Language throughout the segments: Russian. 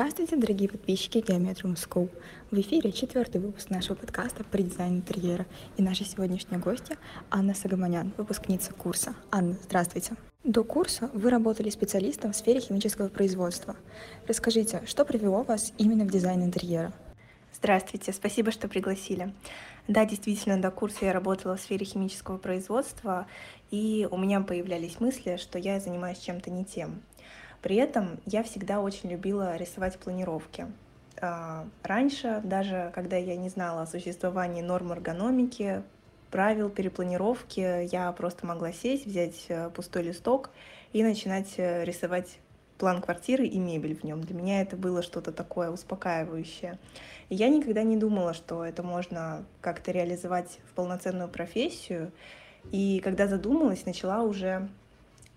Здравствуйте, дорогие подписчики Geometrium School. В эфире четвертый выпуск нашего подкаста про дизайн интерьера. И наша сегодняшняя гостья Анна Сагаманян, выпускница курса. Анна, здравствуйте. До курса вы работали специалистом в сфере химического производства. Расскажите, что привело вас именно в дизайн интерьера? Здравствуйте, спасибо, что пригласили. Да, действительно, до курса я работала в сфере химического производства, и у меня появлялись мысли, что я занимаюсь чем-то не тем. При этом я всегда очень любила рисовать планировки. А, раньше, даже когда я не знала о существовании норм эргономики, правил перепланировки, я просто могла сесть, взять э, пустой листок и начинать э, рисовать план квартиры и мебель в нем. Для меня это было что-то такое успокаивающее. И я никогда не думала, что это можно как-то реализовать в полноценную профессию. И когда задумалась, начала уже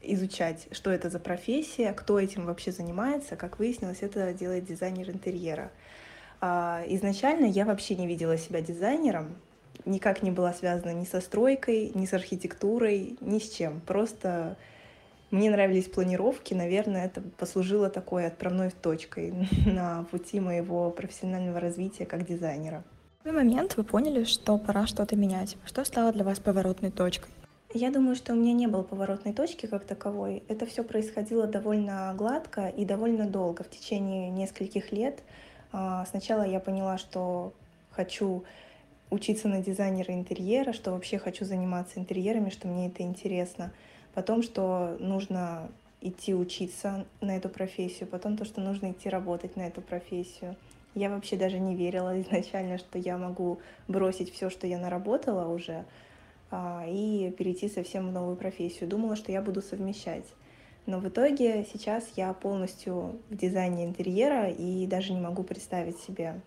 изучать, что это за профессия, кто этим вообще занимается. Как выяснилось, это делает дизайнер интерьера. А, изначально я вообще не видела себя дизайнером, никак не была связана ни со стройкой, ни с архитектурой, ни с чем. Просто мне нравились планировки, наверное, это послужило такой отправной точкой на пути моего профессионального развития как дизайнера. В какой момент вы поняли, что пора что-то менять? Что стало для вас поворотной точкой? Я думаю, что у меня не было поворотной точки как таковой. Это все происходило довольно гладко и довольно долго, в течение нескольких лет. А, сначала я поняла, что хочу учиться на дизайнера интерьера, что вообще хочу заниматься интерьерами, что мне это интересно. Потом, что нужно идти учиться на эту профессию, потом то, что нужно идти работать на эту профессию. Я вообще даже не верила изначально, что я могу бросить все, что я наработала уже, и перейти совсем в новую профессию. Думала, что я буду совмещать. Но в итоге сейчас я полностью в дизайне интерьера и даже не могу представить себе,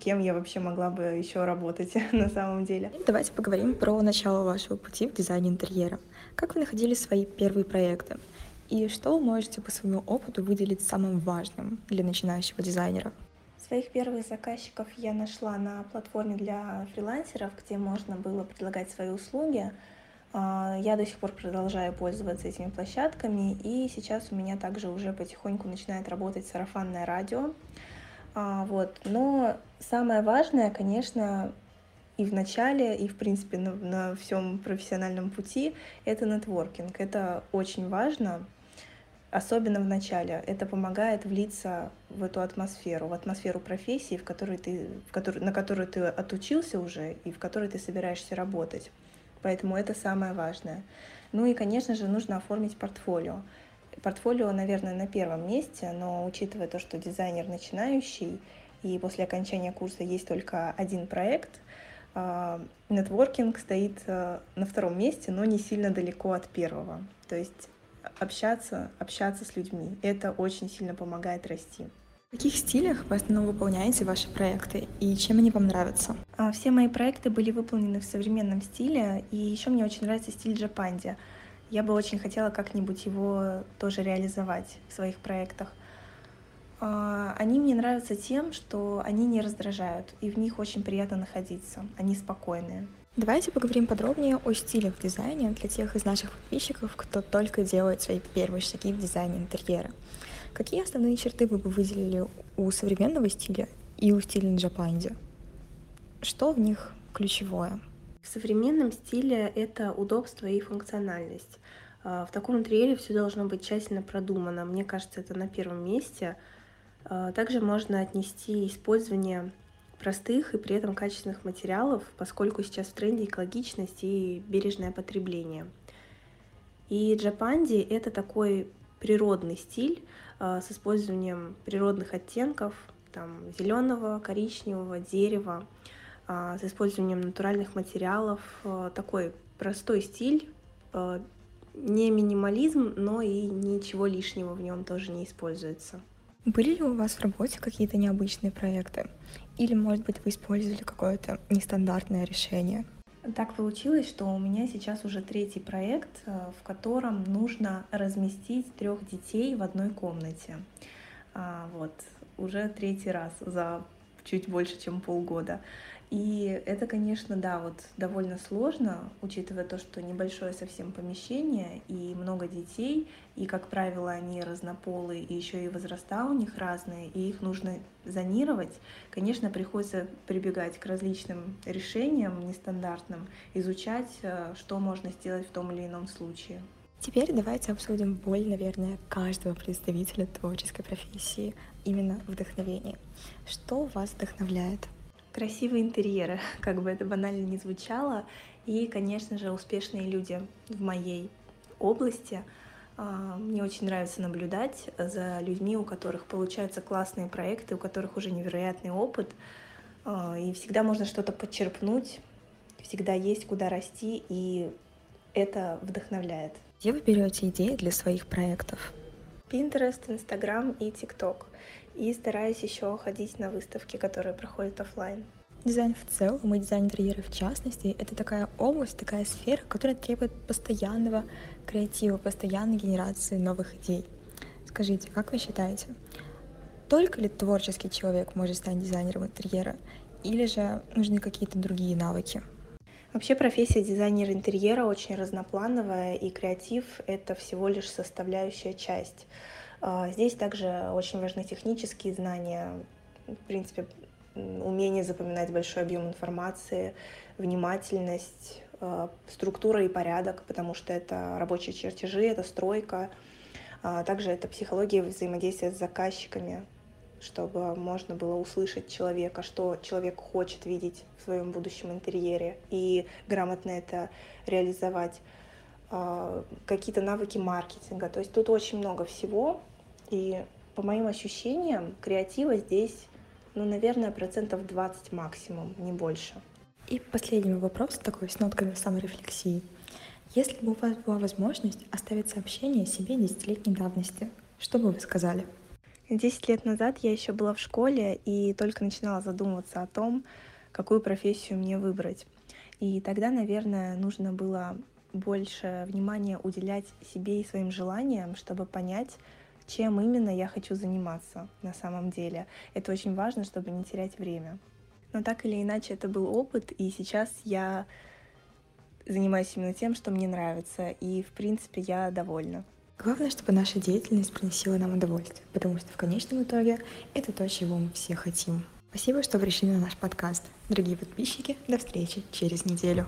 кем я вообще могла бы еще работать на самом деле. Давайте поговорим про начало вашего пути в дизайне интерьера. Как вы находили свои первые проекты? И что вы можете по своему опыту выделить самым важным для начинающего дизайнера? Своих первых заказчиков я нашла на платформе для фрилансеров, где можно было предлагать свои услуги. А, я до сих пор продолжаю пользоваться этими площадками, и сейчас у меня также уже потихоньку начинает работать сарафанное радио. А, вот. Но самое важное, конечно, и в начале, и в принципе на, на всем профессиональном пути, это нетворкинг. Это очень важно, особенно в начале. Это помогает влиться в эту атмосферу, в атмосферу профессии, в которой ты, в которой, на которую ты отучился уже и в которой ты собираешься работать. Поэтому это самое важное. Ну и, конечно же, нужно оформить портфолио. Портфолио, наверное, на первом месте, но учитывая то, что дизайнер начинающий, и после окончания курса есть только один проект, а, нетворкинг стоит а, на втором месте, но не сильно далеко от первого. То есть общаться, общаться с людьми. Это очень сильно помогает расти. В каких стилях вы основном выполняете ваши проекты и чем они вам нравятся? А, все мои проекты были выполнены в современном стиле, и еще мне очень нравится стиль джапанди. Я бы очень хотела как-нибудь его тоже реализовать в своих проектах. А, они мне нравятся тем, что они не раздражают, и в них очень приятно находиться. Они спокойные. Давайте поговорим подробнее о стилях в дизайне для тех из наших подписчиков, кто только делает свои первые шаги в дизайне интерьера. Какие основные черты вы бы выделили у современного стиля и у стиля Джапанди? Что в них ключевое? В современном стиле это удобство и функциональность. А, в таком интерьере все должно быть тщательно продумано. Мне кажется, это на первом месте. А, также можно отнести использование простых и при этом качественных материалов, поскольку сейчас в тренде экологичность и бережное потребление. И джапанди — это такой природный стиль э, с использованием природных оттенков, там, зеленого, коричневого, дерева, э, с использованием натуральных материалов. Э, такой простой стиль, не минимализм, но и ничего лишнего в нем тоже не используется. Были ли у вас в работе какие-то необычные проекты? Или, может быть, вы использовали какое-то нестандартное решение? Так получилось, что у меня сейчас уже третий проект, э, в котором нужно разместить трех детей в одной комнате. А, вот, уже третий раз за чуть больше, чем полгода. И это, конечно, да, вот довольно сложно, учитывая то, что небольшое совсем помещение и много детей, и, как правило, они разнополые, и еще и возраста у них разные, и их нужно зонировать. Конечно, приходится прибегать к различным решениям нестандартным, изучать, э, что можно сделать в том или ином случае. Теперь давайте обсудим боль, наверное, каждого представителя творческой профессии, именно вдохновение. Что вас вдохновляет? Красивые интерьеры, как бы это банально не звучало, и, конечно же, успешные люди в моей области. А, мне очень нравится наблюдать за людьми, у которых получаются классные проекты, у которых уже невероятный опыт, а, и всегда можно что-то подчерпнуть, всегда есть куда расти, и это вдохновляет. Где вы берете идеи для своих проектов? Pinterest, Instagram и TikTok и стараюсь еще ходить на выставки, которые проходят офлайн. Дизайн в целом и дизайн интерьера в частности — это такая область, такая сфера, которая требует постоянного креатива, постоянной генерации новых идей. Скажите, как вы считаете, только ли творческий человек может стать дизайнером интерьера, или же нужны какие-то другие навыки? Вообще профессия дизайнера интерьера очень разноплановая, и креатив — это всего лишь составляющая часть. А, здесь также очень важны технические знания, в принципе, умение запоминать большой объем информации, внимательность, а, структура и порядок, потому что это рабочие чертежи, это стройка, а также это психология взаимодействия с заказчиками, чтобы можно было услышать человека, что человек хочет видеть в своем будущем интерьере и грамотно это реализовать. Какие-то навыки маркетинга. То есть тут очень много всего, и по моим ощущениям, креатива здесь, ну, наверное, процентов 20 максимум, не больше. И последний вопрос такой с нотками саморефлексии. Если бы у вас была возможность оставить сообщение себе десятилетней давности, что бы вы сказали? Десять лет назад я еще была в школе и только начинала задумываться о том, какую профессию мне выбрать. И тогда, наверное, нужно было больше внимания уделять себе и своим желаниям, чтобы понять, чем именно я хочу заниматься на самом деле. Это очень важно, чтобы не терять время. Но так или иначе это был опыт, и сейчас я занимаюсь именно тем, что мне нравится, и в принципе я довольна. Главное, чтобы наша деятельность приносила нам удовольствие, потому что в конечном итоге это то, чего мы все хотим. Спасибо, что пришли на наш подкаст. Дорогие подписчики, до встречи через неделю.